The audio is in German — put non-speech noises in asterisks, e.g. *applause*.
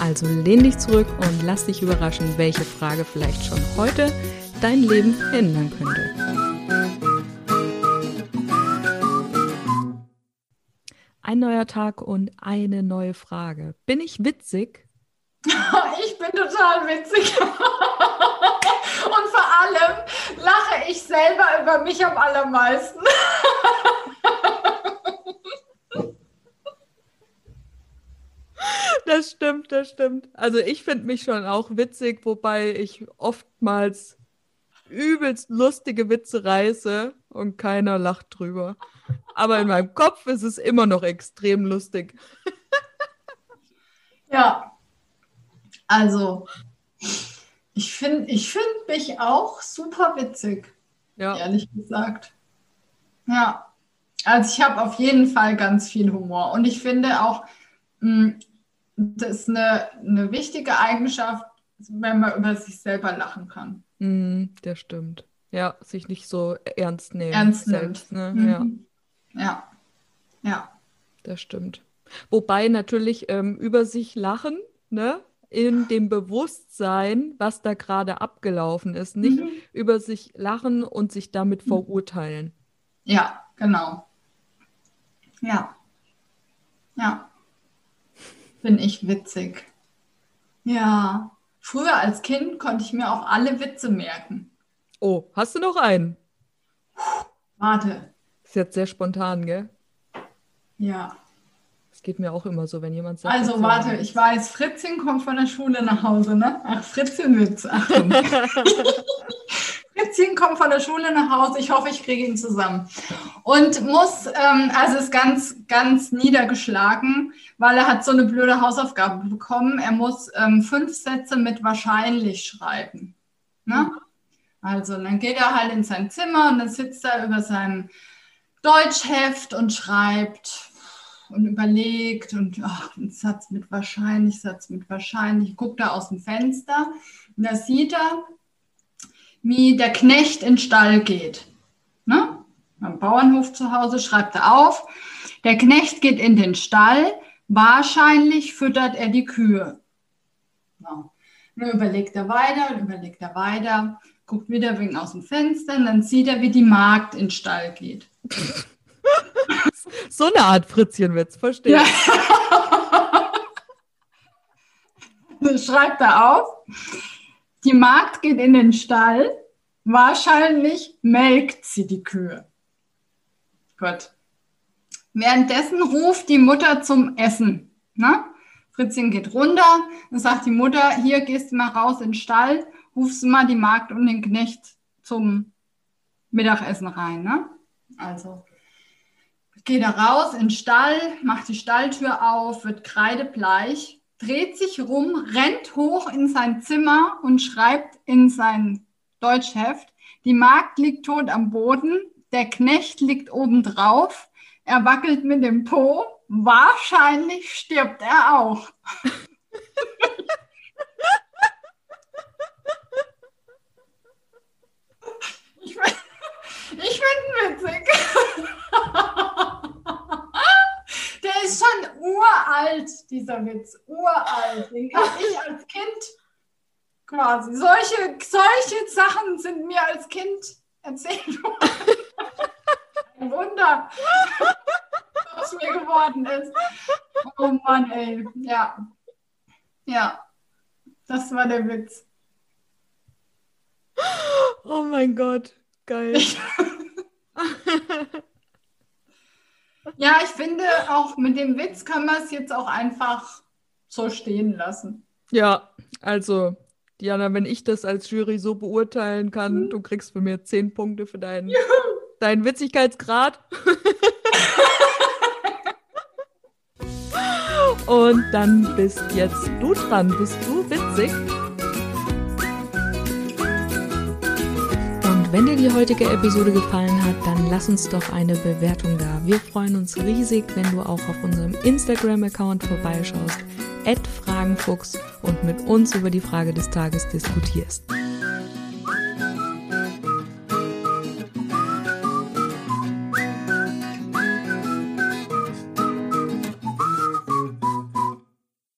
also lehn dich zurück und lass dich überraschen, welche Frage vielleicht schon heute dein Leben ändern könnte. Ein neuer Tag und eine neue Frage. Bin ich witzig? *laughs* Ich bin total witzig. *laughs* Und vor allem lache ich selber über mich am allermeisten. *laughs* Das stimmt, das stimmt. Also ich finde mich schon auch witzig, wobei ich oftmals übelst lustige Witze reiße und keiner lacht drüber. Aber in meinem Kopf ist es immer noch extrem lustig. *laughs* Ja, also ich finde ich find mich auch super witzig, ja. ehrlich gesagt. Ja, also ich habe auf jeden Fall ganz viel Humor und ich finde auch, hm, das ist eine, eine wichtige Eigenschaft, wenn man über sich selber lachen kann. Mm, das stimmt. Ja, sich nicht so ernst nehmen. Ernst selbst, ne? Mhm. Ja. ja. Ja. Das stimmt. Wobei natürlich ähm, über sich lachen, ne? In dem Bewusstsein, was da gerade abgelaufen ist. Nicht mhm. über sich lachen und sich damit mhm. verurteilen. Ja, genau. Ja. Ja bin ich witzig. Ja, früher als Kind konnte ich mir auch alle Witze merken. Oh, hast du noch einen? Warte. Ist jetzt sehr spontan, gell? Ja. Es geht mir auch immer so, wenn jemand sagt. Also warte, ich weiß, Fritzchen kommt von der Schule nach Hause, ne? Ach, Fritzchen Witz. Achtung. *laughs* Fritzchen kommt von der Schule nach Hause. Ich hoffe, ich kriege ihn zusammen. Und muss, ähm, also ist ganz, ganz niedergeschlagen, weil er hat so eine blöde Hausaufgabe bekommen. Er muss ähm, fünf Sätze mit wahrscheinlich schreiben. Ne? Also, dann geht er halt in sein Zimmer und dann sitzt er über seinem Deutschheft und schreibt und überlegt und ach, ein Satz mit wahrscheinlich, Satz mit wahrscheinlich, guckt er aus dem Fenster und da sieht er, wie der Knecht in den Stall geht. Am Bauernhof zu Hause schreibt er auf, der Knecht geht in den Stall, wahrscheinlich füttert er die Kühe. Ja. Dann überlegt er weiter, überlegt er weiter, guckt wieder wegen aus dem Fenster und dann sieht er, wie die Magd in den Stall geht. *laughs* so eine Art Fritzchenwitz, verstehe. Ja. *laughs* schreibt er auf. Die Magd geht in den Stall. Wahrscheinlich melkt sie die Kühe. Gut. Währenddessen ruft die Mutter zum Essen. Ne? Fritzchen geht runter und sagt die Mutter, hier gehst du mal raus in den Stall, rufst du mal die Magd und den Knecht zum Mittagessen rein. Ne? Also geht er raus in den Stall, macht die Stalltür auf, wird kreidebleich dreht sich rum, rennt hoch in sein Zimmer und schreibt in sein Deutschheft, die Magd liegt tot am Boden, der Knecht liegt obendrauf, er wackelt mit dem Po, wahrscheinlich stirbt er auch. ich finde find witzig. ist schon uralt, dieser Witz. Uralt. Den kann ich als Kind quasi. Solche, solche Sachen sind mir als Kind erzählt worden. Ein Wunder, *laughs* was mir geworden ist. Oh Mann, ey. Ja. Ja. Das war der Witz. Oh mein Gott. Geil. *laughs* Ja, ich finde auch mit dem Witz kann man es jetzt auch einfach so stehen lassen. Ja, also Diana, wenn ich das als Jury so beurteilen kann, mhm. du kriegst von mir zehn Punkte für deinen, deinen Witzigkeitsgrad. Und dann bist jetzt du dran. Bist du witzig? Und wenn dir die heutige Episode gefallen hat, dann lass uns doch eine Bewertung da. Wir freuen uns riesig, wenn du auch auf unserem Instagram-Account vorbeischaust, Fragenfuchs und mit uns über die Frage des Tages diskutierst.